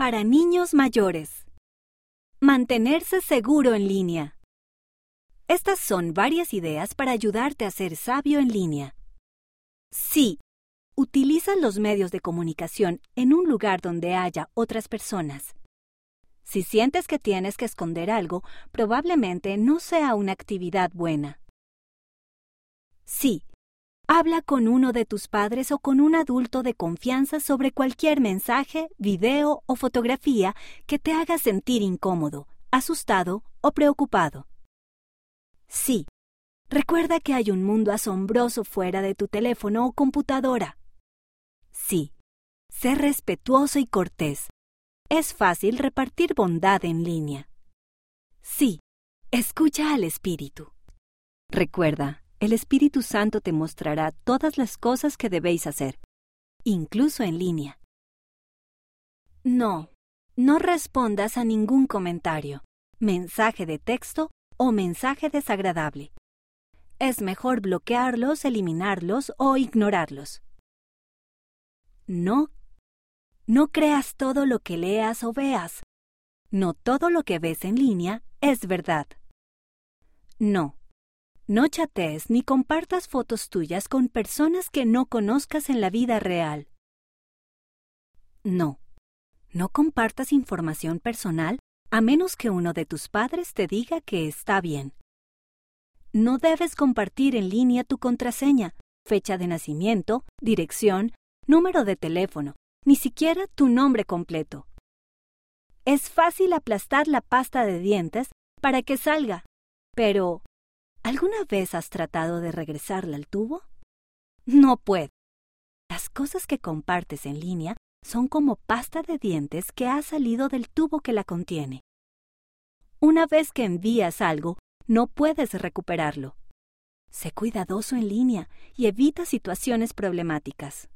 para niños mayores. Mantenerse seguro en línea. Estas son varias ideas para ayudarte a ser sabio en línea. Sí, utiliza los medios de comunicación en un lugar donde haya otras personas. Si sientes que tienes que esconder algo, probablemente no sea una actividad buena. Sí, habla con uno de tus padres o con un adulto de confianza sobre cualquier mensaje, video o fotografía que te haga sentir incómodo, asustado o preocupado. Sí, recuerda que hay un mundo asombroso fuera de tu teléfono o computadora. Sí, sé respetuoso y cortés. Es fácil repartir bondad en línea. Sí, escucha al Espíritu. Recuerda, el Espíritu Santo te mostrará todas las cosas que debéis hacer, incluso en línea. No, no respondas a ningún comentario, mensaje de texto o mensaje desagradable. Es mejor bloquearlos, eliminarlos o ignorarlos. No, no creas todo lo que leas o veas. No todo lo que ves en línea es verdad. No, no chatees ni compartas fotos tuyas con personas que no conozcas en la vida real. No. No compartas información personal a menos que uno de tus padres te diga que está bien. No debes compartir en línea tu contraseña, fecha de nacimiento, dirección, número de teléfono, ni siquiera tu nombre completo. Es fácil aplastar la pasta de dientes para que salga, pero ¿Alguna vez has tratado de regresarla al tubo? No puede. Las cosas que compartes en línea son como pasta de dientes que ha salido del tubo que la contiene. Una vez que envías algo, no puedes recuperarlo. Sé cuidadoso en línea y evita situaciones problemáticas.